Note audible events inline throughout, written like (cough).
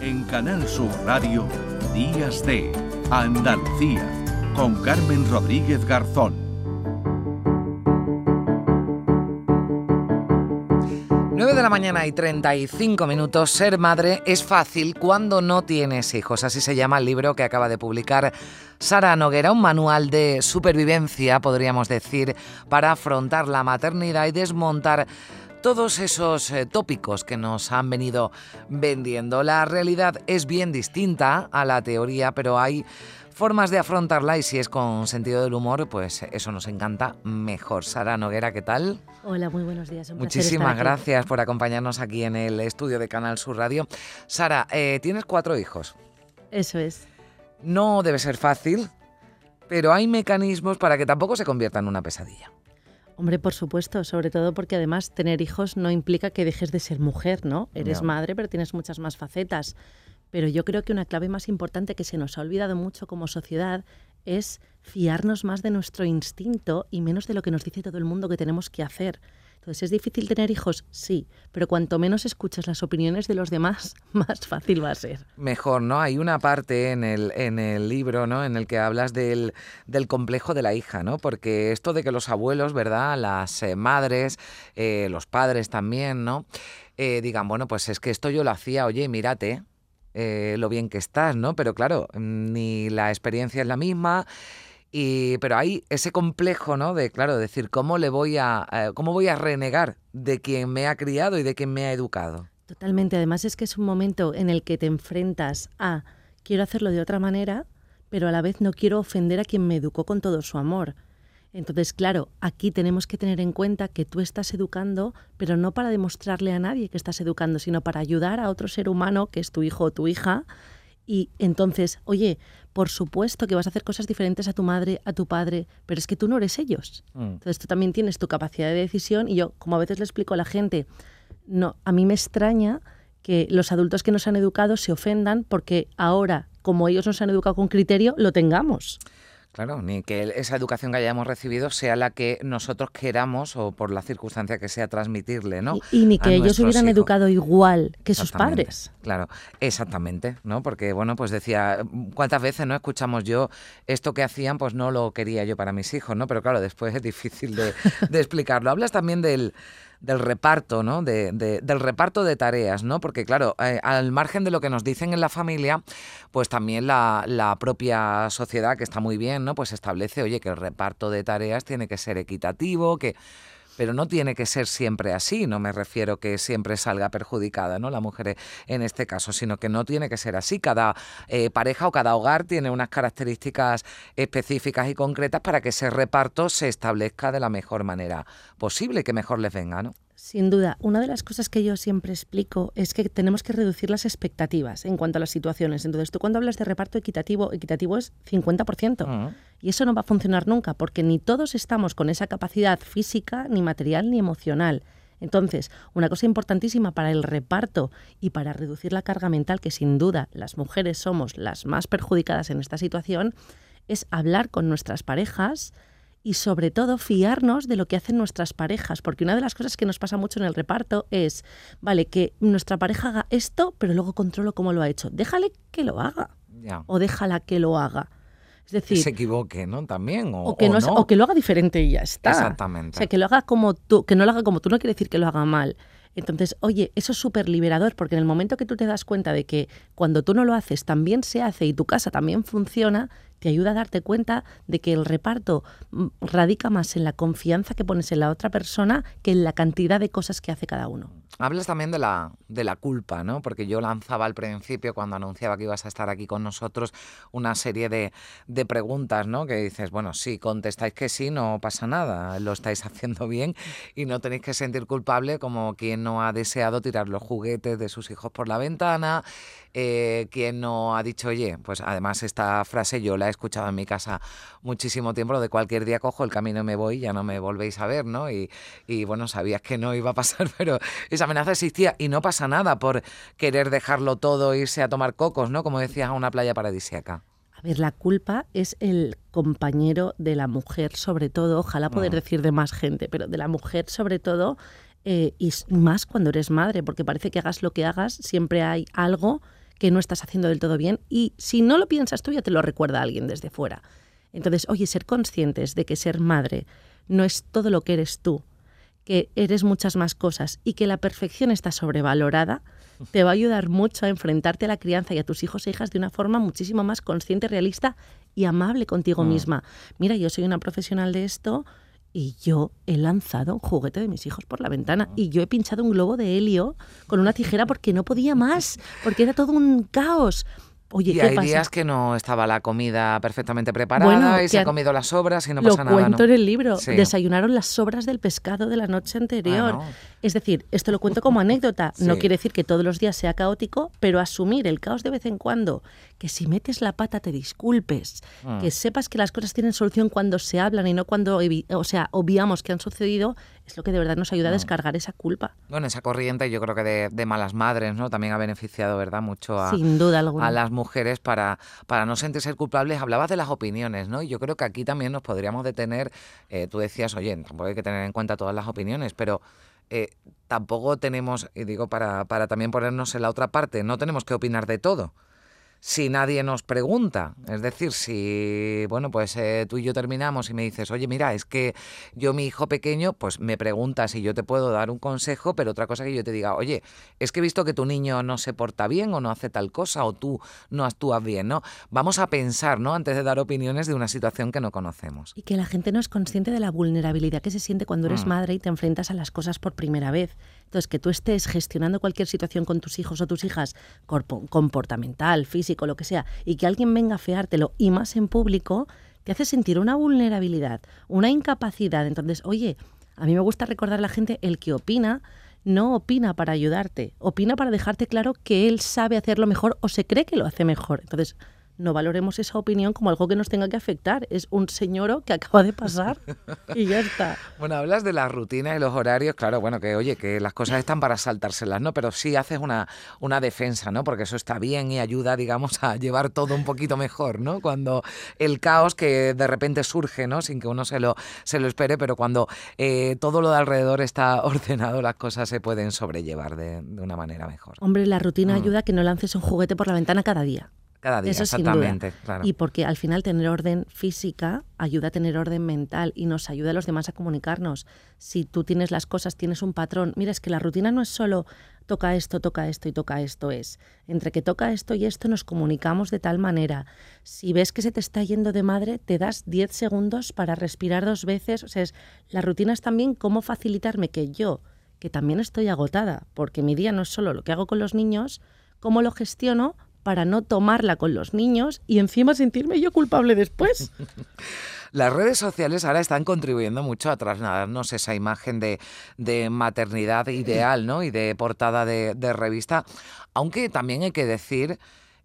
En Canal Sur Radio, Días de Andalucía, con Carmen Rodríguez Garzón. 9 de la mañana y 35 minutos. Ser madre es fácil cuando no tienes hijos. Así se llama el libro que acaba de publicar Sara Noguera, un manual de supervivencia, podríamos decir, para afrontar la maternidad y desmontar todos esos eh, tópicos que nos han venido vendiendo. La realidad es bien distinta a la teoría, pero hay formas de afrontarla y si es con sentido del humor, pues eso nos encanta mejor. Sara Noguera, ¿qué tal? Hola, muy buenos días. Muchísimas gracias por acompañarnos aquí en el estudio de Canal Sur Radio. Sara, eh, tienes cuatro hijos. Eso es. No debe ser fácil, pero hay mecanismos para que tampoco se convierta en una pesadilla. Hombre, por supuesto, sobre todo porque además tener hijos no implica que dejes de ser mujer, ¿no? Eres madre, pero tienes muchas más facetas. Pero yo creo que una clave más importante que se nos ha olvidado mucho como sociedad es fiarnos más de nuestro instinto y menos de lo que nos dice todo el mundo que tenemos que hacer. Entonces, ¿es difícil tener hijos? Sí, pero cuanto menos escuchas las opiniones de los demás, (laughs) más fácil va a ser. Mejor, ¿no? Hay una parte en el, en el libro, ¿no? En el que hablas del, del complejo de la hija, ¿no? Porque esto de que los abuelos, ¿verdad? Las eh, madres, eh, los padres también, ¿no? Eh, digan, bueno, pues es que esto yo lo hacía, oye, mírate, lo bien que estás, ¿no? Pero claro, ni la experiencia es la misma, y, pero hay ese complejo, ¿no? De, claro, decir, ¿cómo le voy a, eh, cómo voy a renegar de quien me ha criado y de quien me ha educado? Totalmente. Además es que es un momento en el que te enfrentas a, quiero hacerlo de otra manera, pero a la vez no quiero ofender a quien me educó con todo su amor. Entonces, claro, aquí tenemos que tener en cuenta que tú estás educando, pero no para demostrarle a nadie que estás educando, sino para ayudar a otro ser humano, que es tu hijo o tu hija, y entonces, oye, por supuesto que vas a hacer cosas diferentes a tu madre, a tu padre, pero es que tú no eres ellos. Mm. Entonces tú también tienes tu capacidad de decisión y yo, como a veces le explico a la gente, no, a mí me extraña que los adultos que nos han educado se ofendan porque ahora, como ellos nos han educado con criterio, lo tengamos. Claro, ni que esa educación que hayamos recibido sea la que nosotros queramos o por la circunstancia que sea transmitirle, ¿no? Y, ni que ellos hubieran educado igual que sus padres. Claro, exactamente, ¿no? Porque, bueno, pues decía, ¿cuántas veces no escuchamos yo esto que hacían? Pues no lo quería yo para mis hijos, ¿no? Pero claro, después es difícil de, de explicarlo. Hablas también del del reparto, ¿no? De, del reparto de tareas, ¿no? Porque claro, eh, al margen de lo que nos dicen en la familia, pues también la, la, propia sociedad, que está muy bien, ¿no? Pues establece, oye, que el reparto de tareas tiene que ser equitativo, que pero no tiene que ser siempre así, no me refiero que siempre salga perjudicada ¿no? la mujer en este caso, sino que no tiene que ser así. Cada eh, pareja o cada hogar tiene unas características específicas y concretas para que ese reparto se establezca de la mejor manera posible, que mejor les venga. ¿no? Sin duda, una de las cosas que yo siempre explico es que tenemos que reducir las expectativas en cuanto a las situaciones. Entonces, tú cuando hablas de reparto equitativo, equitativo es 50%. Y eso no va a funcionar nunca, porque ni todos estamos con esa capacidad física, ni material, ni emocional. Entonces, una cosa importantísima para el reparto y para reducir la carga mental, que sin duda las mujeres somos las más perjudicadas en esta situación, es hablar con nuestras parejas, y sobre todo fiarnos de lo que hacen nuestras parejas, porque una de las cosas que nos pasa mucho en el reparto es, vale, que nuestra pareja haga esto, pero luego controlo cómo lo ha hecho. Déjale que lo haga o déjala que lo haga. Es decir, que se equivoque, ¿no? También o, que no, o que lo haga diferente y ya está. Exactamente. O sea, que lo haga como tú, que no lo haga como tú no quiere decir que lo haga mal. Entonces, oye, eso es súper liberador porque en el momento que tú te das cuenta de que cuando tú no lo haces también se hace y tu casa también funciona, te ayuda a darte cuenta de que el reparto mm, radica más en la confianza que pones en la otra persona que en la cantidad de cosas que hace cada uno. Hablas también de la, de la culpa, ¿no? Porque yo lanzaba al principio, cuando anunciaba que ibas a estar aquí con nosotros, una serie de, de preguntas, ¿no? Que dices, bueno, si contestáis que sí, no pasa nada, lo estáis (laughs) haciendo bien y no tenéis que sentir culpable como quien no ha deseado tirar los juguetes de sus hijos por la ventana, eh, quien no ha dicho, oye, pues además esta frase yo la he escuchado en mi casa muchísimo tiempo, lo de cualquier día cojo el camino y me voy, ya no me volvéis a ver, ¿no? Y, y bueno, sabías que no iba a pasar, (laughs) pero esa amenaza existía y no pasa nada por querer dejarlo todo, irse a tomar cocos, ¿no? Como decías, a una playa paradisíaca. A ver, la culpa es el compañero de la mujer, sobre todo, ojalá poder decir de más gente, pero de la mujer sobre todo, eh, y más cuando eres madre, porque parece que hagas lo que hagas, siempre hay algo que no estás haciendo del todo bien y si no lo piensas tú ya te lo recuerda alguien desde fuera. Entonces, oye, ser conscientes de que ser madre no es todo lo que eres tú, que eres muchas más cosas y que la perfección está sobrevalorada, te va a ayudar mucho a enfrentarte a la crianza y a tus hijos e hijas de una forma muchísimo más consciente, realista y amable contigo mm. misma. Mira, yo soy una profesional de esto y yo he lanzado un juguete de mis hijos por la ventana ah. y yo he pinchado un globo de helio con una tijera porque no podía más, porque era todo un caos. Oye, y hay días que no estaba la comida perfectamente preparada y se han comido las sobras y no pasa nada. Lo cuento en el libro. Desayunaron las sobras del pescado de la noche anterior. Es decir, esto lo cuento como anécdota. (laughs) No quiere decir que todos los días sea caótico, pero asumir el caos de vez en cuando, que si metes la pata te disculpes, que mm. sepas que las cosas tienen solución cuando se hablan y no cuando, o sea, obviamos que han sucedido, es lo que de verdad nos ayuda a mm. descargar esa culpa. Bueno, esa corriente yo creo que de, malas madres, ¿no? También ha beneficiado, ¿verdad? Mucho a, Sin duda alguna. a las mujeres para, para no sentirse culpables. Hablabas de las opiniones, ¿no? Y yo creo que aquí también nos podríamos detener, eh, tú decías, oye, tampoco hay que tener en cuenta todas las opiniones, pero eh, tampoco tenemos, y digo para, para también ponernos en la otra parte, no tenemos que opinar de todo si nadie nos pregunta. Es decir, si, bueno, pues eh, tú y yo terminamos y me dices, oye, mira, es que yo, mi hijo pequeño, pues me preguntas si yo te puedo dar un consejo, pero otra cosa que yo te diga, oye, es que he visto que tu niño no se porta bien o no hace tal cosa o tú no actúas bien, ¿no? Vamos a pensar, ¿no? Antes de dar opiniones de una situación que no conocemos. Y que la gente no es consciente de la vulnerabilidad que se siente cuando eres mm. madre y te enfrentas a las cosas por primera vez. Entonces, que tú estés gestionando cualquier situación con tus hijos o tus hijas, comportamental, lo que sea, y que alguien venga a feártelo y más en público, te hace sentir una vulnerabilidad, una incapacidad. Entonces, oye, a mí me gusta recordar a la gente, el que opina, no opina para ayudarte, opina para dejarte claro que él sabe hacerlo mejor o se cree que lo hace mejor. Entonces, no valoremos esa opinión como algo que nos tenga que afectar. Es un señor que acaba de pasar (laughs) y ya está. Bueno, hablas de la rutina y los horarios, claro, bueno, que oye, que las cosas están para saltárselas, ¿no? Pero sí haces una, una defensa, ¿no? Porque eso está bien y ayuda, digamos, a llevar todo un poquito mejor, ¿no? Cuando el caos que de repente surge, ¿no? Sin que uno se lo, se lo espere, pero cuando eh, todo lo de alrededor está (laughs) ordenado, las cosas se pueden sobrellevar de, una manera mejor. Hombre, la rutina mm. ayuda a que no lances un juguete por la ventana cada día. Cada día, exactamente. Claro. Y porque al final tener orden física ayuda a tener orden mental y nos ayuda a los demás a comunicarnos. Si tú tienes las cosas, tienes un patrón. Mira, es que la rutina no es solo toca esto, toca esto y toca esto. Es entre que toca esto y esto nos comunicamos de tal manera. Si ves que se te está yendo de madre, te das 10 segundos para respirar dos veces. O sea, es, la rutina es también cómo facilitarme que yo, que también estoy agotada, porque mi día no es solo lo que hago con los niños, cómo lo gestiono para no tomarla con los niños y encima sentirme yo culpable después. (laughs) Las redes sociales ahora están contribuyendo mucho a trasladarnos esa imagen de, maternidad ideal ¿no? y de portada de, revista, aunque también hay que decir...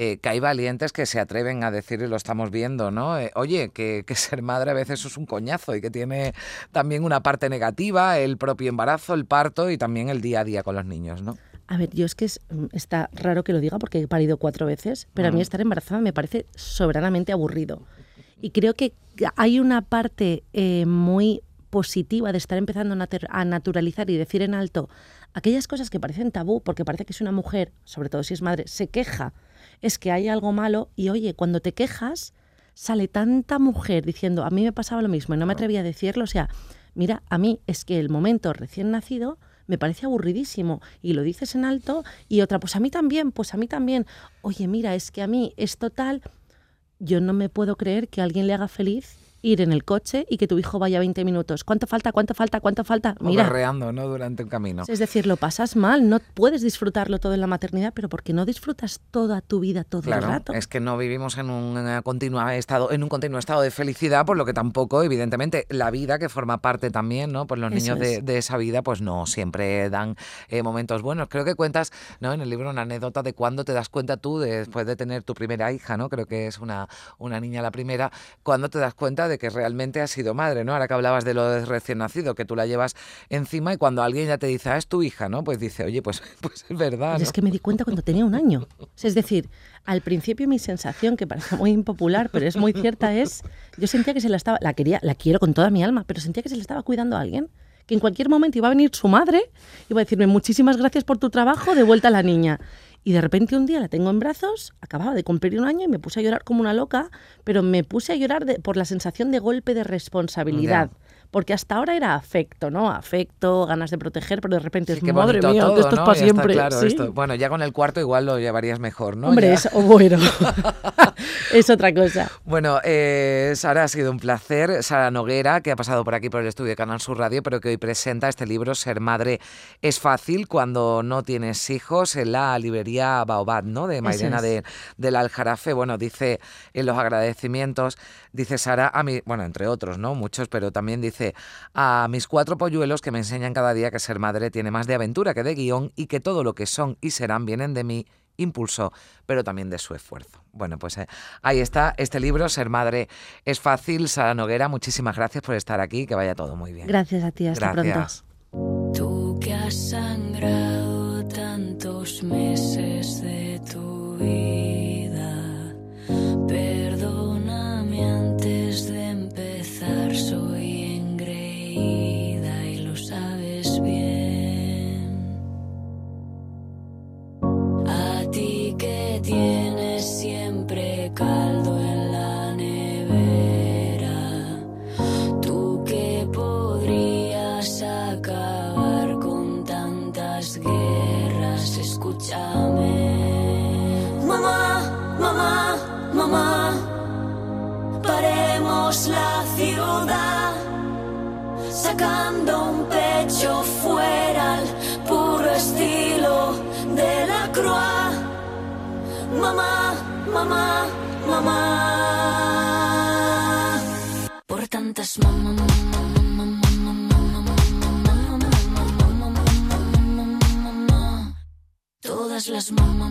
Eh, que hay valientes que se atreven a decir, y lo estamos viendo, ¿no? Eh, oye, que, que, ser madre a veces es un coñazo y que tiene también una parte negativa, el propio embarazo, el parto y también el día a día con los niños, ¿no? A ver, yo es que mm, está raro que lo diga porque he parido cuatro veces, pero a mí mm. estar embarazada me parece soberanamente aburrido. Y creo que hay una parte eh, muy positiva de estar empezando a naturalizar y decir en alto aquellas cosas que parecen tabú, porque parece que si una mujer, sobre todo si es madre, se queja, es que hay algo malo y oye, cuando te quejas, sale tanta mujer diciendo, a mí me pasaba lo mismo y no me atrevía a decirlo, o sea, mira, a mí es que el momento recién nacido me parece aburridísimo. Y lo dices en alto y otra, pues a mí también, pues a mí también. Oye, mira, es que a mí es total, yo no me puedo creer que alguien le haga feliz ir en el coche y que tu hijo vaya 20 minutos. ¿Cuánto falta? ¿Cuánto falta? ¿Cuánto falta? Mira. O ¿no? Durante un camino. Es decir, lo pasas mal, no puedes disfrutarlo todo en la maternidad, pero porque no disfrutas toda tu vida todo el rato. Es que no vivimos en un continuo estado, en un continuo estado de felicidad, por lo que tampoco, evidentemente, la vida que forma parte también, ¿no? Pues los niños de, esa vida, pues no siempre dan eh, momentos buenos. Creo que cuentas, ¿no? En el libro una anécdota de cuando te das cuenta tú, después de tener tu primera hija, ¿no? Creo que es una, una niña la primera, cuando te das cuenta de que realmente has sido madre, ¿no? Ahora que hablabas de lo de recién nacido, que tú la llevas encima y cuando alguien ya te dice, ah, es tu hija, ¿no? Pues dice, oye, pues, (laughs) pues es verdad. Pues es que me di cuenta cuando tenía un año. Es decir, al principio mi sensación, que parece muy impopular, pero es muy cierta, es, yo sentía que se la estaba, la quería, la quiero con toda mi alma, pero sentía que se la estaba cuidando a alguien que en cualquier momento iba a venir su madre y iba a decirme muchísimas gracias por tu trabajo, de vuelta a la niña. Y de repente un día la tengo en brazos, acababa de cumplir un año y me puse a llorar como una loca, pero me puse a llorar por la sensación de golpe de responsabilidad porque hasta ahora era afecto, ¿no? Afecto, ganas de proteger, pero de repente es, madre mía, que esto es para siempre. Claro, Bueno, ya con el cuarto igual lo llevarías mejor, ¿no? Hombre, es bueno. (laughs) (laughs) es otra cosa. Bueno, eh, Sara, ha sido un placer. Sara Noguera, que ha pasado por aquí por el estudio de Canal Sur Radio, pero que hoy presenta este libro, Ser Madre es Fácil, cuando no tienes hijos, en la librería Baobab, ¿no? De Mairena de, del Aljarafe. Bueno, dice en los agradecimientos, dice Sara, a mí, bueno, entre otros, ¿no? Muchos, pero también dice a mis cuatro polluelos que me enseñan cada día que ser madre tiene más de aventura que de guion y que todo lo que son y serán vienen de mi impulso, pero también de su esfuerzo. Bueno, pues eh, ahí está este libro, Ser Madre es Fácil. Sara Noguera, muchísimas gracias por estar aquí, que vaya todo muy bien. Gracias a ti, hasta gracias. pronto. Tú que has sangrado tantos meses de tu vida, Mamá, mamá, mamá. Por tantas mamá, todas las mamá,